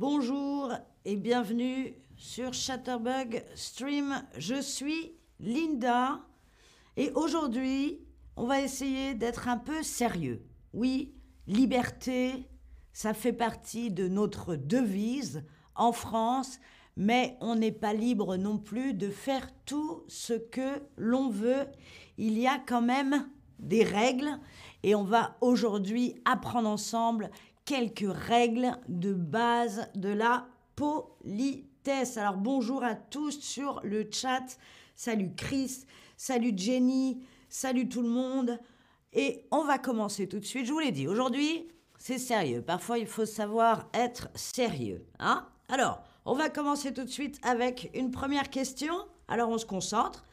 Bonjour et bienvenue sur Chatterbug Stream. Je suis Linda et aujourd'hui, on va essayer d'être un peu sérieux. Oui, liberté, ça fait partie de notre devise en France, mais on n'est pas libre non plus de faire tout ce que l'on veut. Il y a quand même des règles et on va aujourd'hui apprendre ensemble quelques règles de base de la politesse. Alors bonjour à tous sur le chat. Salut Chris, salut Jenny, salut tout le monde. Et on va commencer tout de suite. Je vous l'ai dit, aujourd'hui, c'est sérieux. Parfois, il faut savoir être sérieux. Hein Alors, on va commencer tout de suite avec une première question. Alors, on se concentre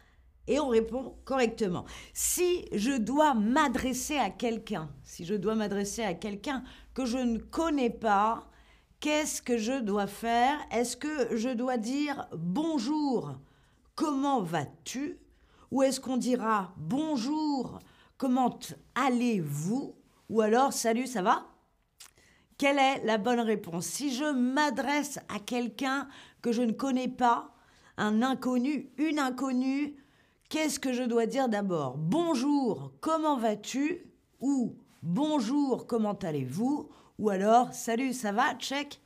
et on répond correctement. Si je dois m'adresser à quelqu'un, si je dois m'adresser à quelqu'un que je ne connais pas, qu'est-ce que je dois faire? Est-ce que je dois dire bonjour, comment vas-tu? Ou est-ce qu'on dira bonjour, comment allez-vous? Ou alors salut, ça va? Quelle est la bonne réponse? Si je m'adresse à quelqu'un que je ne connais pas, un inconnu, une inconnue, Qu'est-ce que je dois dire d'abord? Bonjour, comment vas-tu? Ou bonjour, comment allez-vous? Ou alors salut, ça va? Check.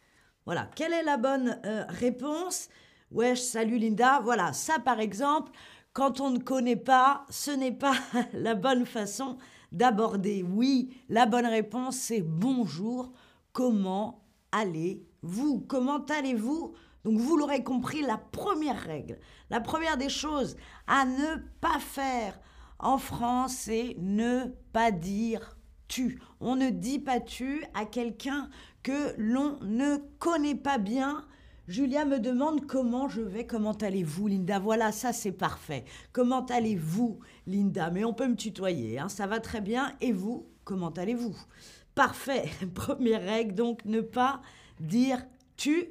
Voilà, quelle est la bonne euh, réponse? Wesh, salut Linda. Voilà, ça par exemple, quand on ne connaît pas, ce n'est pas la bonne façon d'aborder. Oui, la bonne réponse c'est bonjour, comment allez-vous? Comment allez-vous? Donc vous l'aurez compris, la première règle, la première des choses à ne pas faire en France, c'est ne pas dire tu. On ne dit pas tu à quelqu'un que l'on ne connaît pas bien. Julia me demande comment je vais, comment allez-vous, Linda? Voilà, ça c'est parfait. Comment allez-vous, Linda? Mais on peut me tutoyer, hein, ça va très bien. Et vous, comment allez-vous? Parfait. Première règle, donc ne pas dire tu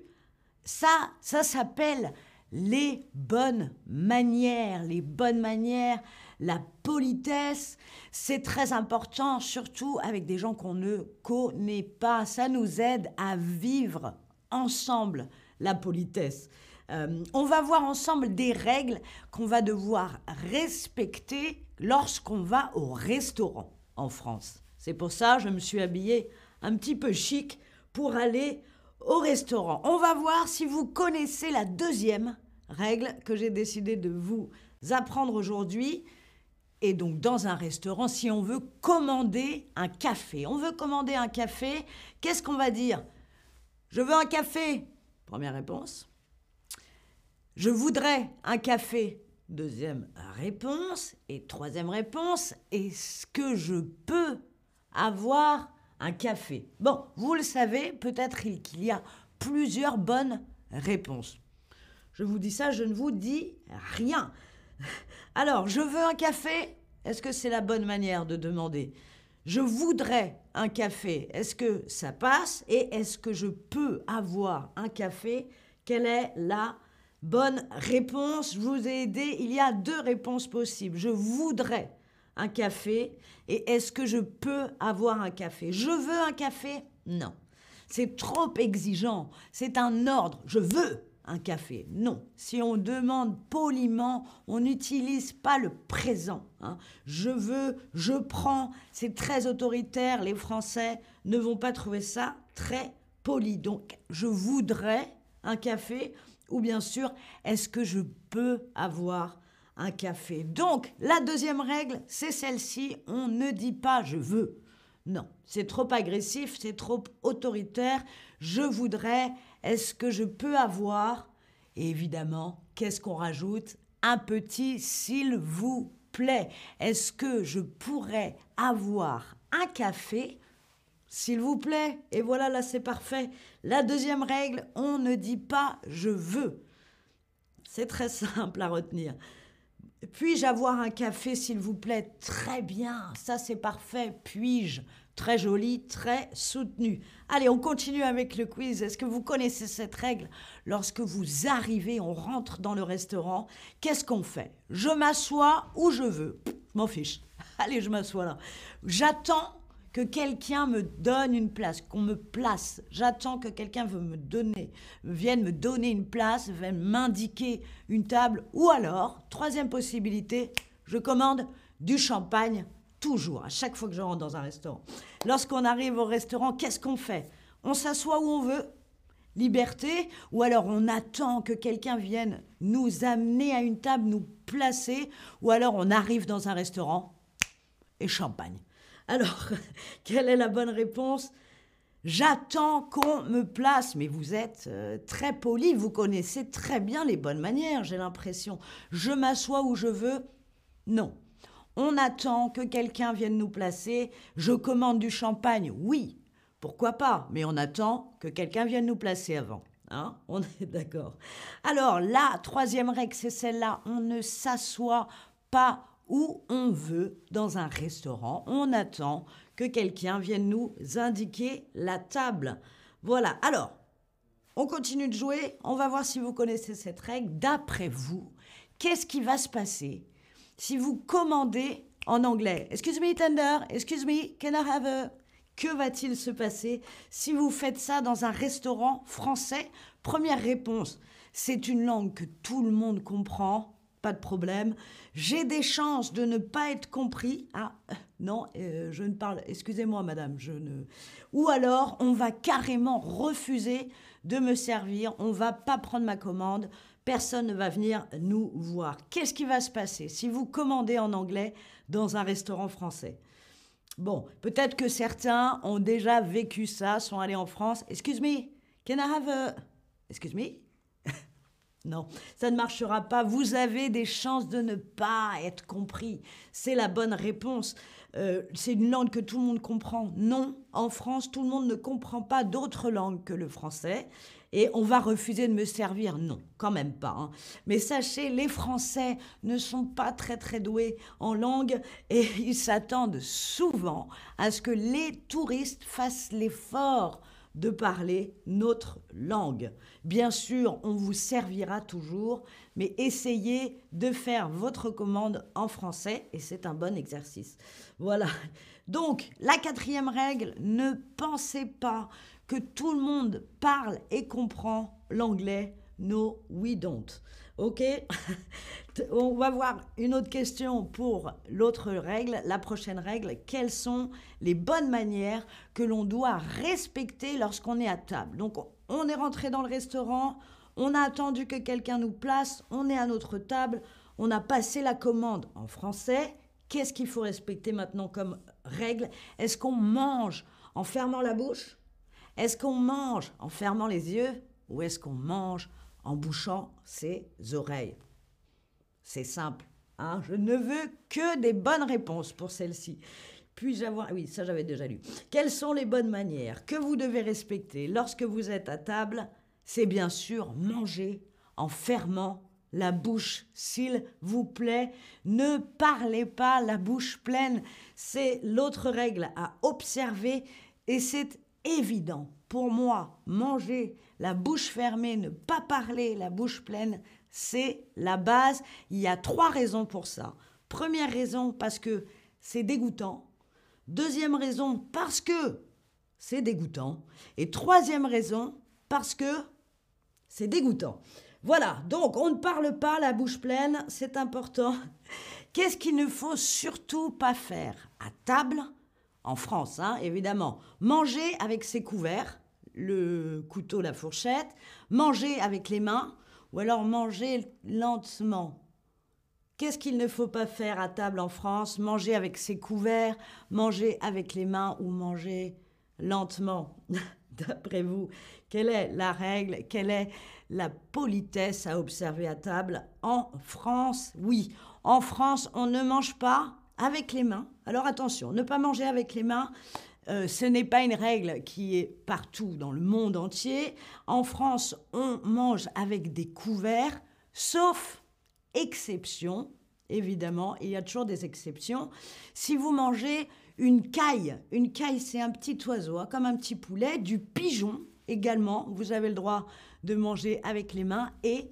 ça, ça s'appelle les bonnes manières, les bonnes manières, la politesse. C'est très important, surtout avec des gens qu'on ne connaît pas. Ça nous aide à vivre ensemble la politesse. Euh, on va voir ensemble des règles qu'on va devoir respecter lorsqu'on va au restaurant en France. C'est pour ça que je me suis habillée un petit peu chic pour aller au restaurant. On va voir si vous connaissez la deuxième règle que j'ai décidé de vous apprendre aujourd'hui. Et donc dans un restaurant, si on veut commander un café, on veut commander un café, qu'est-ce qu'on va dire? Je veux un café. Première réponse. Je voudrais un café. Deuxième réponse. Et troisième réponse, est-ce que je peux avoir un café. Bon, vous le savez, peut-être qu'il y a plusieurs bonnes réponses. Je vous dis ça, je ne vous dis rien. Alors, je veux un café Est-ce que c'est la bonne manière de demander? Je voudrais un café. Est-ce que ça passe? Et est-ce que je peux avoir un café? Quelle est la bonne réponse? Je vous ai aidé. Il y a deux réponses possibles. Je voudrais un café et est-ce que je peux avoir un café? Je veux un café? Non. C'est trop exigeant. C'est un ordre. Je veux un café. Non. Si on demande poliment, on n'utilise pas le présent. Hein. Je veux, je prends. C'est très autoritaire. Les Français ne vont pas trouver ça très poli. Donc, je voudrais un café ou bien sûr, est-ce que je peux avoir un café. Donc, la deuxième règle, c'est celle-ci. On ne dit pas je veux. Non, c'est trop agressif, c'est trop autoritaire. Je voudrais, est-ce que je peux avoir Et évidemment, qu'est-ce qu'on rajoute? Un petit s'il vous plaît. Est-ce que je pourrais avoir un café? S'il vous plaît. Et voilà, là c'est parfait. La deuxième règle, on ne dit pas je veux. C'est très simple à retenir. Puis-je avoir un café, s'il vous plaît? Très bien, ça c'est parfait. Puis-je? Très joli, très soutenu. Allez, on continue avec le quiz. Est-ce que vous connaissez cette règle? Lorsque vous arrivez, on rentre dans le restaurant, qu'est-ce qu'on fait? Je m'assois où je veux. M'en fiche. Allez, je m'assois là. J'attends que quelqu'un me donne une place, qu'on me place. J'attends que quelqu'un me donner, vienne me donner une place, vienne m'indiquer une table. Ou alors, troisième possibilité, je commande du champagne toujours, à chaque fois que je rentre dans un restaurant. Lorsqu'on arrive au restaurant, qu'est-ce qu'on fait? On s'assoit où on veut, liberté, ou alors on attend que quelqu'un vienne nous amener à une table, nous placer, ou alors on arrive dans un restaurant et champagne. Alors, quelle est la bonne réponse? J'attends qu'on me place, mais vous êtes euh, très poli, vous connaissez très bien les bonnes manières, j'ai l'impression. Je m'assois où je veux Non. On attend que quelqu'un vienne nous placer. Je commande du champagne, oui, pourquoi pas, mais on attend que quelqu'un vienne nous placer avant. Hein? On est d'accord. Alors, la troisième règle, c'est celle-là. On ne s'assoit pas où on veut dans un restaurant. On attend que quelqu'un vienne nous indiquer la table. Voilà. Alors, on continue de jouer. On va voir si vous connaissez cette règle. D'après vous, qu'est-ce qui va se passer si vous commandez en anglais? Excuse me, tender. Excuse me, can I have a... Que va-t-il se passer si vous faites ça dans un restaurant français? Première réponse, c'est une langue que tout le monde comprend, pas de problème. J'ai des chances de ne pas être compris. Ah, non, euh, je ne parle, excusez-moi madame, je ne... Ou alors, on va carrément refuser de me servir, on va pas prendre ma commande, personne ne va venir nous voir. Qu'est-ce qui va se passer si vous commandez en anglais dans un restaurant français? Bon, peut-être que certains ont déjà vécu ça, sont allés en France. Excuse me, can I have a... Excuse me Non, ça ne marchera pas. Vous avez des chances de ne pas être compris. C'est la bonne réponse. Euh, c'est une langue que tout le monde comprend. Non, en France, tout le monde ne comprend pas d'autres langues que le français et on va refuser de me servir. Non, quand même pas. Hein. Mais sachez, les Français ne sont pas très très doués en langue et ils s'attendent souvent à ce que les touristes fassent l'effort de parler notre langue. Bien sûr, on vous servira toujours, mais essayez de faire votre commande en français et c'est un bon exercice. Voilà. Donc, la quatrième règle, ne pensez pas que tout le monde parle et comprend l'anglais. No, we don't. OK. On va voir une autre question pour l'autre règle, la prochaine règle. Quelles sont les bonnes manières que l'on doit respecter lorsqu'on est à table? Donc, on est rentré dans le restaurant, on a attendu que quelqu'un nous place, on est à notre table, on a passé la commande en français. Qu'est-ce qu'il faut respecter maintenant comme règle? Est-ce qu'on mange en fermant la bouche? Est-ce qu'on mange en fermant les yeux? Ou est-ce qu'on mange en bouchant ses oreilles C'est simple. Hein Je ne veux que des bonnes réponses pour celle-ci. Puis-je avoir... Oui, ça j'avais déjà lu. Quelles sont les bonnes manières que vous devez respecter lorsque vous êtes à table? C'est bien sûr manger en fermant la bouche, s'il vous plaît. Ne parlez pas la bouche pleine. C'est l'autre règle à observer et c'est évident. Pour moi, manger la bouche fermée, ne pas parler la bouche pleine, c'est la base. Il y a trois raisons pour ça. Première raison, parce que c'est dégoûtant. Deuxième raison, parce que c'est dégoûtant. Et troisième raison, parce que c'est dégoûtant. Voilà, donc on ne parle pas la bouche pleine, c'est important. Qu'est-ce qu'il ne faut surtout pas faire à table? En France, hein, évidemment. Manger avec ses couverts, le couteau, la fourchette, manger avec les mains, ou alors manger lentement. Qu'est-ce qu'il ne faut pas faire à table en France? Manger avec ses couverts, manger avec les mains ou manger lentement? D'après vous, quelle est la règle? Quelle est la politesse à observer à table En France, oui. En France, on ne mange pas avec les mains. Alors attention, ne pas manger avec les mains, euh, ce n'est pas une règle qui est partout dans le monde entier. En France, on mange avec des couverts, sauf exception, évidemment, il y a toujours des exceptions. Si vous mangez une caille, une caille c'est un petit oiseau, hein, comme un petit poulet, du pigeon également, vous avez le droit de manger avec les mains et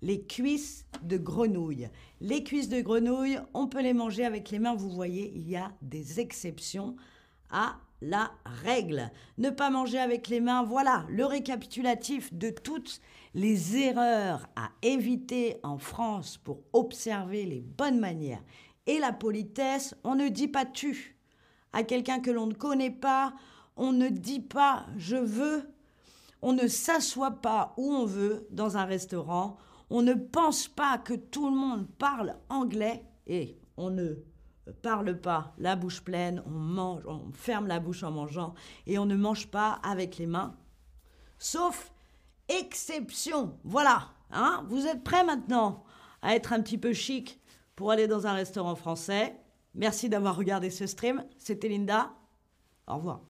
les cuisses de grenouille. Les cuisses de grenouille, on peut les manger avec les mains, vous voyez, il y a des exceptions à la règle. Ne pas manger avec les mains, voilà le récapitulatif de toutes les erreurs à éviter en France pour observer les bonnes manières et la politesse. On ne dit pas tu à quelqu'un que l'on ne connaît pas, on ne dit pas je veux, on ne s'assoit pas où on veut dans un restaurant, on ne pense pas que tout le monde parle anglais et on ne parle pas la bouche pleine, on mange, on ferme la bouche en mangeant et on ne mange pas avec les mains. Sauf exception. Voilà, hein Vous êtes prêts maintenant à être un petit peu chic pour aller dans un restaurant français Merci d'avoir regardé ce stream. C'était Linda. Au revoir.